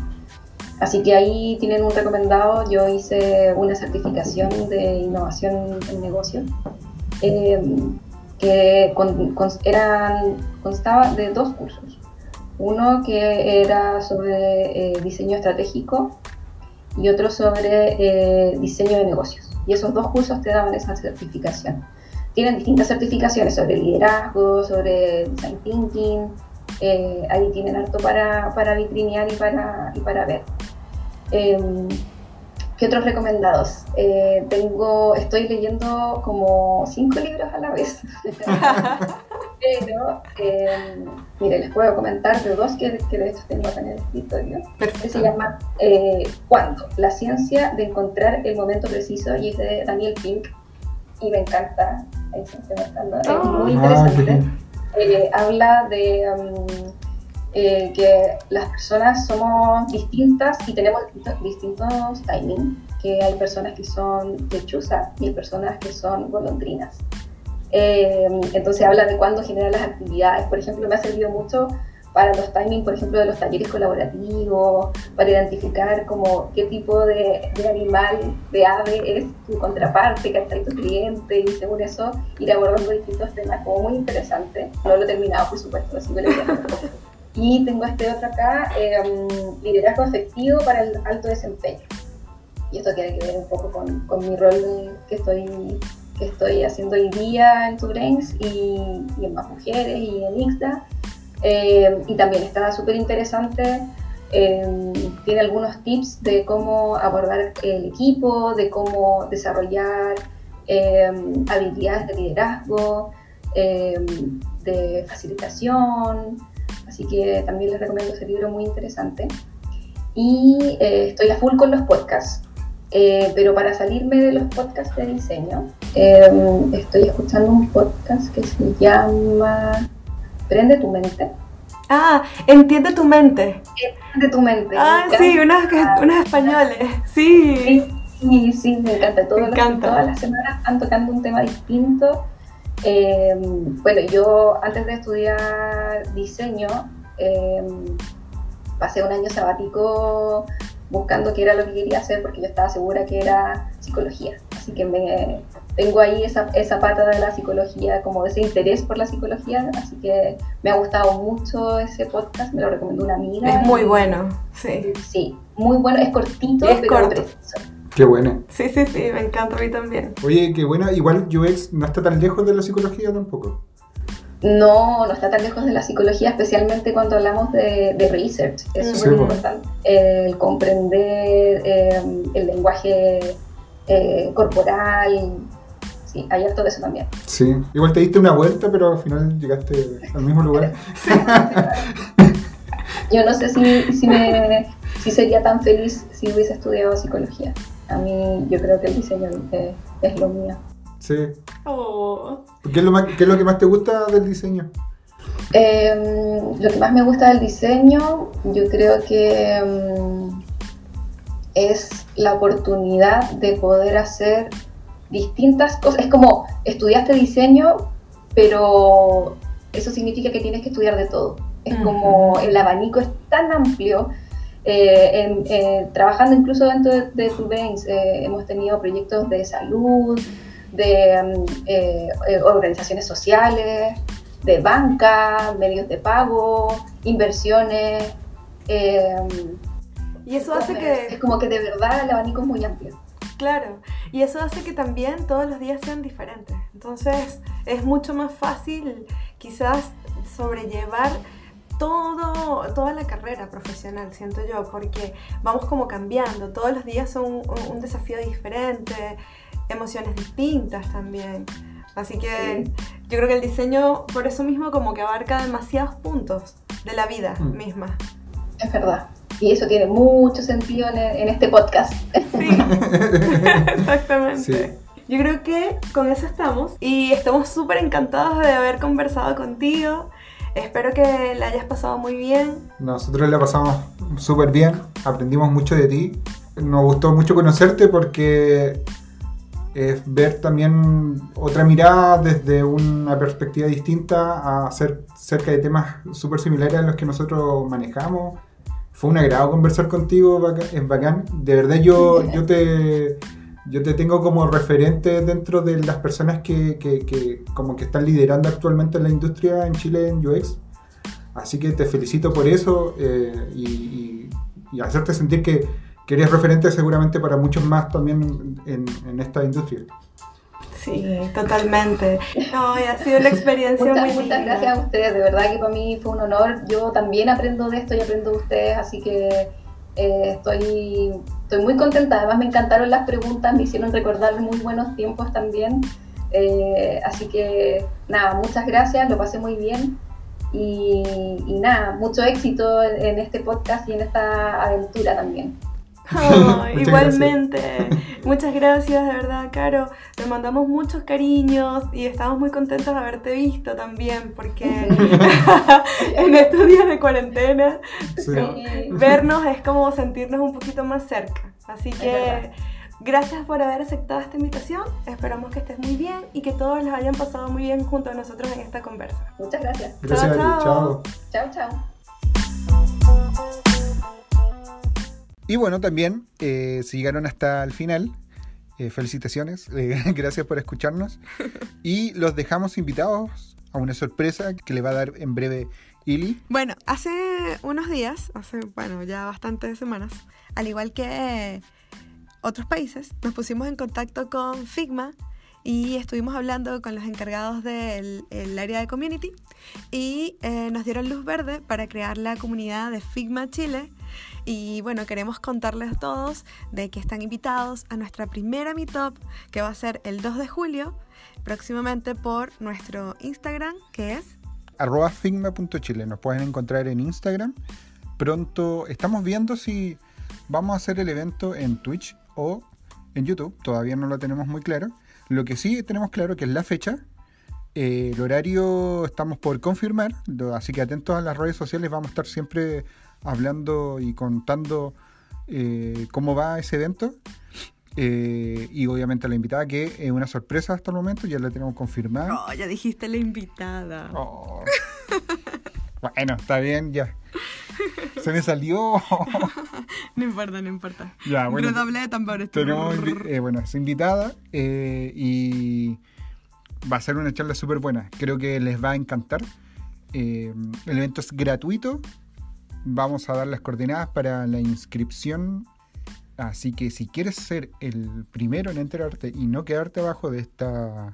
Así que ahí tienen un recomendado. Yo hice una certificación de innovación en negocios eh, que con- con- eran, constaba de dos cursos. Uno que era sobre eh, diseño estratégico y otro sobre eh, diseño de negocios. Y esos dos cursos te daban esa certificación. Tienen distintas certificaciones sobre liderazgo, sobre design thinking. eh, ahí tienen harto para, para vitrinear y para, y para ver. Em, ¿Qué otros recomendados? Eh, tengo, estoy leyendo como cinco libros a la vez. Pero, eh, mire, les puedo comentar de dos que, que de hecho tengo acá en el escritorio. que se Perfecto. llama eh, ¿Cuándo? La ciencia de encontrar el momento preciso y es de Daniel Pink y me encanta. Me está mostrando. Es Ah. muy Ah, interesante. bien. Eh, habla de um, eh, que las personas somos distintas y tenemos distintos, distintos timing, que hay personas que son lechuzas y hay personas que son golondrinas. Eh, entonces habla de cuándo generan las actividades. Por ejemplo, me ha servido mucho para los timing, por ejemplo, de los talleres colaborativos, para identificar como qué tipo de, de animal, de ave es tu contraparte, que está tu cliente, y según eso ir abordando distintos temas como muy interesante. No lo he terminado, por supuesto, lo sigo leyendo. Y tengo este otro acá, eh, liderazgo efectivo para el alto desempeño. Y esto tiene que ver un poco con, con mi rol que estoy, que estoy haciendo hoy día en Tubrains y, y en Más Mujeres y en Ixda. Eh, y también está súper interesante. eh, tiene algunos tips de cómo abordar el equipo, de cómo desarrollar eh, habilidades de liderazgo, eh, de facilitación. Así que también les recomiendo ese libro muy interesante. Y eh, estoy a full con los podcasts. Eh, pero para salirme de los podcasts de diseño, eh, estoy escuchando un podcast que se llama Prende tu mente. Ah, entiende tu mente. Prende tu mente. Ah, sí, unos, unos españoles. Sí. Sí, sí, sí, me encanta. Todas, Me las- encanta. todas las semanas están tocando un tema distinto. Eh, bueno, yo antes de estudiar diseño, eh, pasé un año sabático buscando qué era lo que quería hacer porque yo estaba segura que era psicología. Así que me, tengo ahí esa, esa pata de la psicología, como ese interés por la psicología. Así que me ha gustado mucho ese podcast, me lo recomendó una amiga. Es muy y- bueno. Sí. Sí, muy bueno, es cortito, Y es pero corto. preciso. Qué buena. Sí, sí, sí, me encanta a mí también. Oye, qué buena. Igual UX no está tan lejos de la psicología tampoco. No, no está tan lejos de la psicología, especialmente cuando hablamos de, research. Es súper importante el comprender eh, el lenguaje eh, corporal. Sí, hay harto de eso también. Sí, igual te diste una vuelta, pero al final llegaste al mismo lugar. Yo no sé si, si, me, si sería tan feliz si hubiese estudiado psicología. A mí yo creo que el diseño es, lo mío. Sí. Oh. ¿Qué, es lo ¿Qué, es lo que más te gusta del diseño? Em, lo que más me gusta del diseño, yo creo que em, es la oportunidad de poder hacer distintas cosas. Es como estudiaste diseño, pero eso significa que tienes que estudiar de todo. Es como el abanico es tan amplio. Eh, eh, trabajando incluso dentro de, de eh, hemos tenido proyectos de salud, de mm, organizaciones sociales, de banca, medios de pago, inversiones. y eso hace que... Es como que de verdad el abanico es muy amplio. Claro, y eso hace que también todos los días sean diferentes. Entonces es mucho más fácil quizás sobrellevar todo, toda la carrera profesional, siento yo, porque vamos como cambiando, todos los días son un, desafío diferente, emociones distintas también. Así que yo creo que el diseño, por eso mismo, como que abarca demasiados puntos de la vida mm. misma. Es verdad. Y eso tiene mucho sentido en, este podcast. Sí, exactamente. Yo creo que con eso estamos y estamos súper encantados de haber conversado contigo. Espero que la hayas pasado muy bien. Nosotros la pasamos súper bien, aprendimos mucho de ti. Nos gustó mucho conocerte porque es ver también otra mirada desde una perspectiva distinta a ser cerca de temas súper similares a los que nosotros manejamos. Fue un agrado conversar contigo, es bacán. De verdad yo, yo te yo te tengo como referente dentro de las personas que, como que están liderando actualmente la industria en Chile en UX. Así que te felicito por eso eh, y, hacerte sentir que, eres referente seguramente para muchos más también en, esta industria. Sí, totalmente. No, ha sido una experiencia muchas, muy Muchas gracias a ustedes, de verdad que para mí fue un honor. Yo también aprendo de esto y aprendo de ustedes, así que eh, estoy, estoy muy contenta, además me encantaron las preguntas, me hicieron recordar muy buenos tiempos también. Eh, así que nada, muchas gracias, lo pasé muy bien y, nada, mucho éxito en este podcast y en esta aventura también. Igualmente. Muchas gracias, de verdad, Caro. Te mandamos muchos cariños y estamos muy contentos de haberte visto también, porque en estos días de cuarentena, vernos es como sentirnos un poquito más cerca. Así que gracias por haber aceptado esta invitación. Esperamos que estés muy bien y que todos les hayan pasado muy bien junto a nosotros en esta conversa. Muchas gracias. Gracias. Chao, chao. Chao, chao. Y bueno, también, eh, llegaron hasta el final, eh, felicitaciones, eh, gracias por escucharnos. Y los dejamos invitados a una sorpresa que le va a dar en breve Ili. Bueno, hace unos días, hace, bueno, ya bastantes semanas, al igual que otros países, nos pusimos en contacto con Figma y estuvimos hablando con los encargados del área de community y nos dieron luz verde para crear la comunidad de Figma Chile y bueno, queremos contarles a todos de que están invitados a nuestra primera meetup que va a ser el 2 de julio, próximamente por nuestro Instagram, que es figma.chile. Nos pueden encontrar en Instagram. Pronto estamos viendo si vamos a hacer el evento en Twitch o en YouTube. Todavía no lo tenemos muy claro. Lo que sí tenemos claro que es la fecha. Eh, el horario estamos por confirmar, así que atentos a las redes sociales, vamos a estar siempre hablando y contando eh, cómo va ese evento. Eh, y obviamente la invitada, que es una sorpresa hasta el momento, ya la tenemos confirmada. Oh, ya dijiste la invitada. Oh. bueno, está bien, ya. Se me salió. no importa, no importa. Ya, bueno. de tambores. Tenemos, eh, bueno, es invitada y va a ser una charla súper buena. Creo que les va a encantar. el evento es gratuito vamos a dar las coordenadas para la inscripción. Así que si quieres ser el primero en enterarte y no quedarte abajo de esta,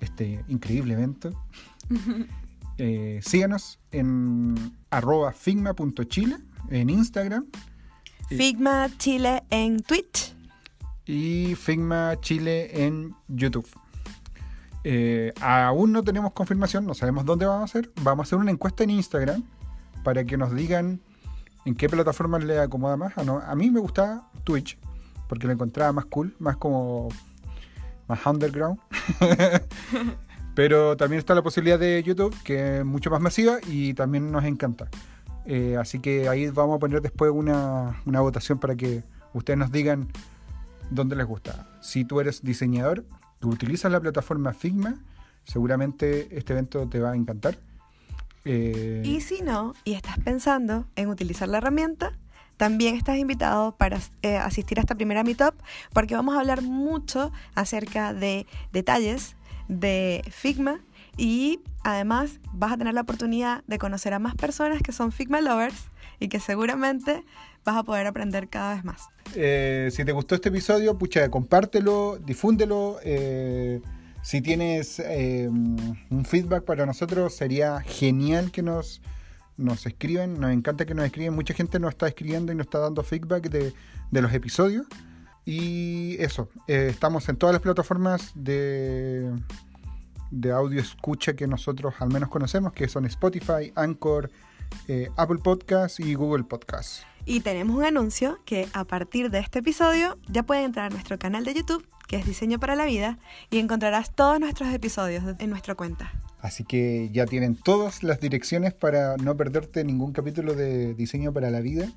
este increíble evento, Eh, síganos en arroba figma.chile en Instagram Figma Chile en Twitch. y Figma Chile en YouTube. Eh, aún no tenemos confirmación, no sabemos dónde vamos a hacer. Vamos a hacer una encuesta en Instagram para que nos digan en qué plataforma le acomoda más. A mí me gustaba Twitch porque lo encontraba más cool, más como más underground. Pero también está la posibilidad de YouTube, que es mucho más masiva y también nos encanta. Eh, así que ahí vamos a poner después una, una votación para que ustedes nos digan dónde les gusta. Si tú eres diseñador, tú utilizas la plataforma Figma, seguramente este evento te va a encantar. Eh, Y si no, y estás pensando en utilizar la herramienta, también estás invitado para eh, asistir a esta primera meetup porque vamos a hablar mucho acerca de detalles de Figma y además vas a tener la oportunidad de conocer a más personas que son Figma lovers y que seguramente vas a poder aprender cada vez más. Eh, si te gustó este episodio, pucha, compártelo, difúndelo. eh, si tienes eh, un feedback para nosotros, sería genial que nos, nos escriban. Nos encanta que nos escriban. Mucha gente nos está escribiendo y nos está dando feedback de, de los episodios. Y eso, eh, estamos en todas las plataformas de, de audio escucha que nosotros al menos conocemos, que son Spotify, Anchor, eh, Apple Podcasts y Google Podcasts. Y tenemos un anuncio que a partir de este episodio ya pueden entrar a nuestro canal de YouTube, que es Diseño para la Vida, y encontrarás todos nuestros episodios en nuestra cuenta. Así que ya tienen todas las direcciones para no perderte ningún capítulo de Diseño para la Vida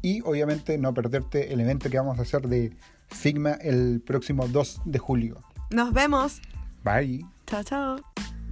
y obviamente no perderte el evento que vamos a hacer de Figma el próximo 2 de julio. Nos vemos. Bye. Chao, chao.